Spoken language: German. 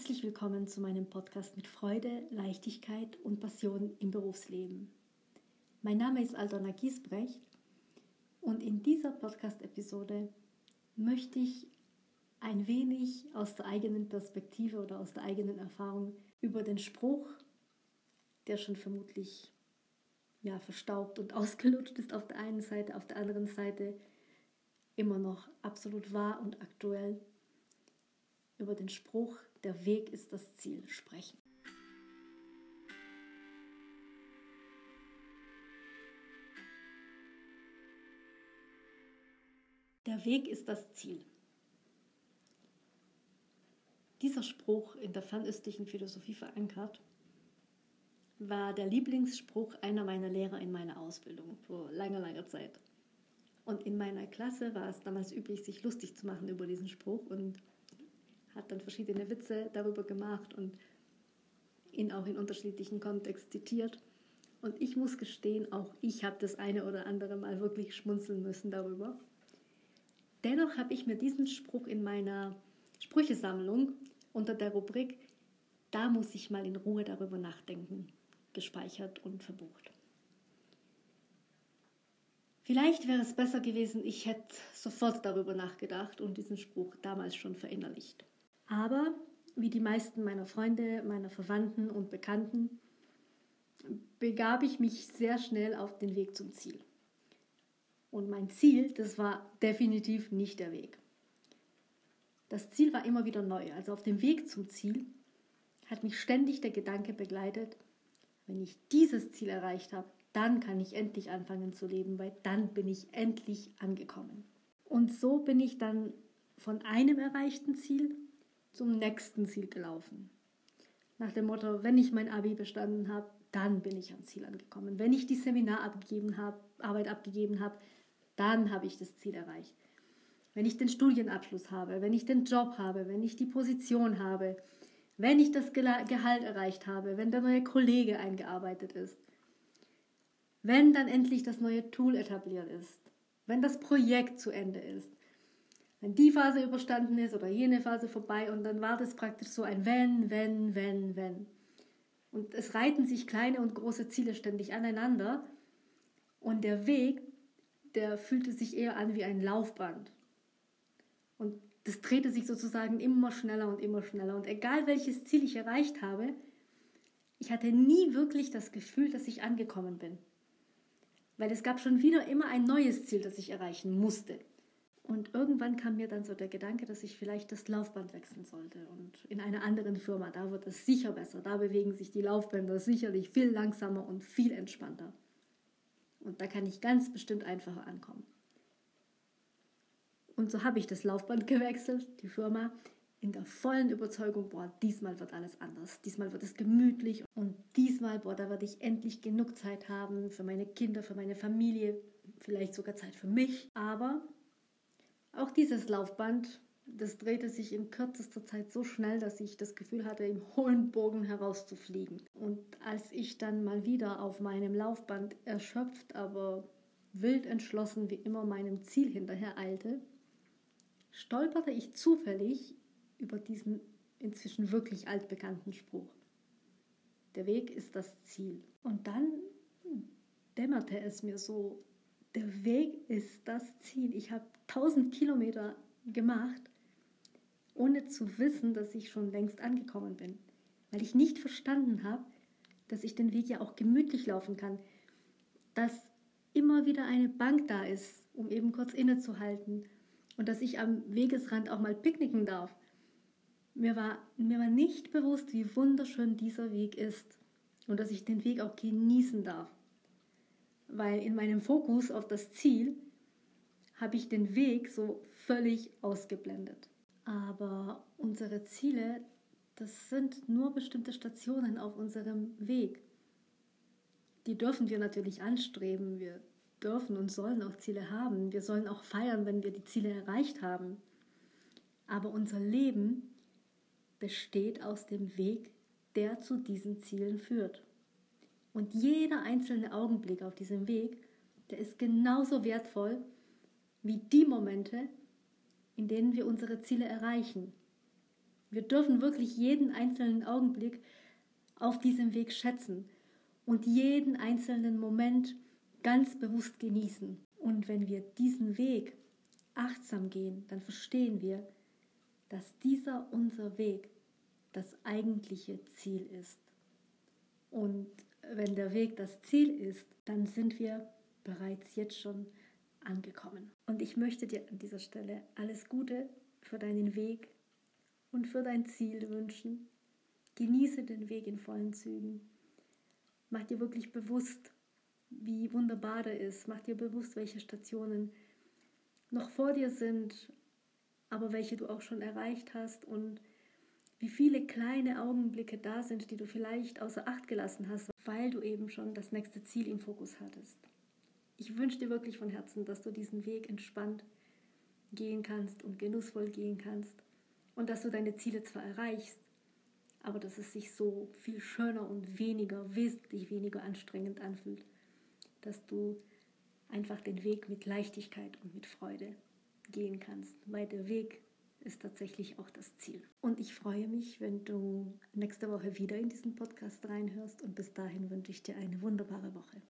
Herzlich willkommen zu meinem Podcast mit Freude, Leichtigkeit und Passion im Berufsleben. Mein Name ist Aldona Giesbrecht und in dieser Podcast-Episode möchte ich ein wenig aus der eigenen Perspektive oder aus der eigenen Erfahrung über den Spruch, der schon vermutlich ja, verstaubt und ausgelutscht ist auf der einen Seite, auf der anderen Seite immer noch absolut wahr und aktuell, über den Spruch, der Weg ist das Ziel, sprechen. Der Weg ist das Ziel. Dieser Spruch in der fernöstlichen Philosophie verankert war der Lieblingsspruch einer meiner Lehrer in meiner Ausbildung vor langer, langer Zeit. Und in meiner Klasse war es damals üblich, sich lustig zu machen über diesen Spruch und hat dann verschiedene Witze darüber gemacht und ihn auch in unterschiedlichen Kontexten zitiert. Und ich muss gestehen, auch ich habe das eine oder andere Mal wirklich schmunzeln müssen darüber. Dennoch habe ich mir diesen Spruch in meiner Sprüchesammlung unter der Rubrik Da muss ich mal in Ruhe darüber nachdenken gespeichert und verbucht. Vielleicht wäre es besser gewesen, ich hätte sofort darüber nachgedacht und diesen Spruch damals schon verinnerlicht. Aber wie die meisten meiner Freunde, meiner Verwandten und Bekannten, begab ich mich sehr schnell auf den Weg zum Ziel. Und mein Ziel, das war definitiv nicht der Weg. Das Ziel war immer wieder neu. Also auf dem Weg zum Ziel hat mich ständig der Gedanke begleitet, wenn ich dieses Ziel erreicht habe, dann kann ich endlich anfangen zu leben, weil dann bin ich endlich angekommen. Und so bin ich dann von einem erreichten Ziel zum nächsten Ziel gelaufen. Nach dem Motto, wenn ich mein Abi bestanden habe, dann bin ich am Ziel angekommen. Wenn ich die Seminar abgegeben habe, Arbeit abgegeben habe, dann habe ich das Ziel erreicht. Wenn ich den Studienabschluss habe, wenn ich den Job habe, wenn ich die Position habe, wenn ich das Gehalt erreicht habe, wenn der neue Kollege eingearbeitet ist, wenn dann endlich das neue Tool etabliert ist, wenn das Projekt zu Ende ist, wenn die Phase überstanden ist oder jene Phase vorbei und dann war das praktisch so ein wenn, wenn, wenn, wenn. Und es reiten sich kleine und große Ziele ständig aneinander und der Weg, der fühlte sich eher an wie ein Laufband. Und das drehte sich sozusagen immer schneller und immer schneller. Und egal welches Ziel ich erreicht habe, ich hatte nie wirklich das Gefühl, dass ich angekommen bin. Weil es gab schon wieder immer ein neues Ziel, das ich erreichen musste. Und irgendwann kam mir dann so der Gedanke, dass ich vielleicht das Laufband wechseln sollte. Und in einer anderen Firma, da wird es sicher besser. Da bewegen sich die Laufbänder sicherlich viel langsamer und viel entspannter. Und da kann ich ganz bestimmt einfacher ankommen. Und so habe ich das Laufband gewechselt, die Firma, in der vollen Überzeugung, boah, diesmal wird alles anders. Diesmal wird es gemütlich und diesmal, boah, da werde ich endlich genug Zeit haben für meine Kinder, für meine Familie, vielleicht sogar Zeit für mich. Aber auch dieses Laufband, das drehte sich in kürzester Zeit so schnell, dass ich das Gefühl hatte, im hohen Bogen herauszufliegen. Und als ich dann mal wieder auf meinem Laufband erschöpft, aber wild entschlossen wie immer meinem Ziel hinterher eilte, stolperte ich zufällig über diesen inzwischen wirklich altbekannten Spruch. Der Weg ist das Ziel. Und dann dämmerte es mir so, der Weg ist das Ziel. Ich habe 1000 Kilometer gemacht, ohne zu wissen, dass ich schon längst angekommen bin. Weil ich nicht verstanden habe, dass ich den Weg ja auch gemütlich laufen kann. Dass immer wieder eine Bank da ist, um eben kurz innezuhalten. Und dass ich am Wegesrand auch mal picknicken darf. Mir war, mir war nicht bewusst, wie wunderschön dieser Weg ist. Und dass ich den Weg auch genießen darf weil in meinem Fokus auf das Ziel habe ich den Weg so völlig ausgeblendet. Aber unsere Ziele, das sind nur bestimmte Stationen auf unserem Weg. Die dürfen wir natürlich anstreben. Wir dürfen und sollen auch Ziele haben. Wir sollen auch feiern, wenn wir die Ziele erreicht haben. Aber unser Leben besteht aus dem Weg, der zu diesen Zielen führt. Und jeder einzelne Augenblick auf diesem Weg, der ist genauso wertvoll wie die Momente, in denen wir unsere Ziele erreichen. Wir dürfen wirklich jeden einzelnen Augenblick auf diesem Weg schätzen und jeden einzelnen Moment ganz bewusst genießen. Und wenn wir diesen Weg achtsam gehen, dann verstehen wir, dass dieser unser Weg das eigentliche Ziel ist. Und wenn der Weg das Ziel ist, dann sind wir bereits jetzt schon angekommen. Und ich möchte dir an dieser Stelle alles Gute für deinen Weg und für dein Ziel wünschen. Genieße den Weg in vollen Zügen. Mach dir wirklich bewusst, wie wunderbar der ist. Mach dir bewusst, welche Stationen noch vor dir sind, aber welche du auch schon erreicht hast und wie viele kleine Augenblicke da sind, die du vielleicht außer Acht gelassen hast, weil du eben schon das nächste Ziel im Fokus hattest. Ich wünsche dir wirklich von Herzen, dass du diesen Weg entspannt gehen kannst und genussvoll gehen kannst und dass du deine Ziele zwar erreichst, aber dass es sich so viel schöner und weniger, wesentlich weniger anstrengend anfühlt, dass du einfach den Weg mit Leichtigkeit und mit Freude gehen kannst, weil der Weg ist tatsächlich auch das Ziel. Und ich freue mich, wenn du nächste Woche wieder in diesen Podcast reinhörst und bis dahin wünsche ich dir eine wunderbare Woche.